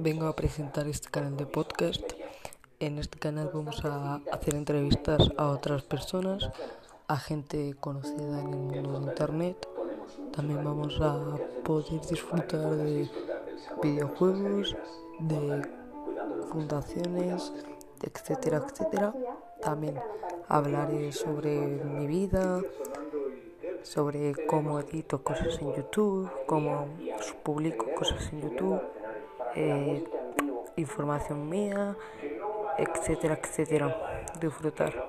vengo a presentar este canal de podcast. En este canal vamos a hacer entrevistas a otras personas, a gente conocida en el mundo de Internet. También vamos a poder disfrutar de videojuegos, de fundaciones, etcétera, etcétera. También hablaré sobre mi vida, sobre cómo edito cosas en YouTube, cómo publico cosas en YouTube, eh, información mía, etcétera, etcétera. Disfrutar.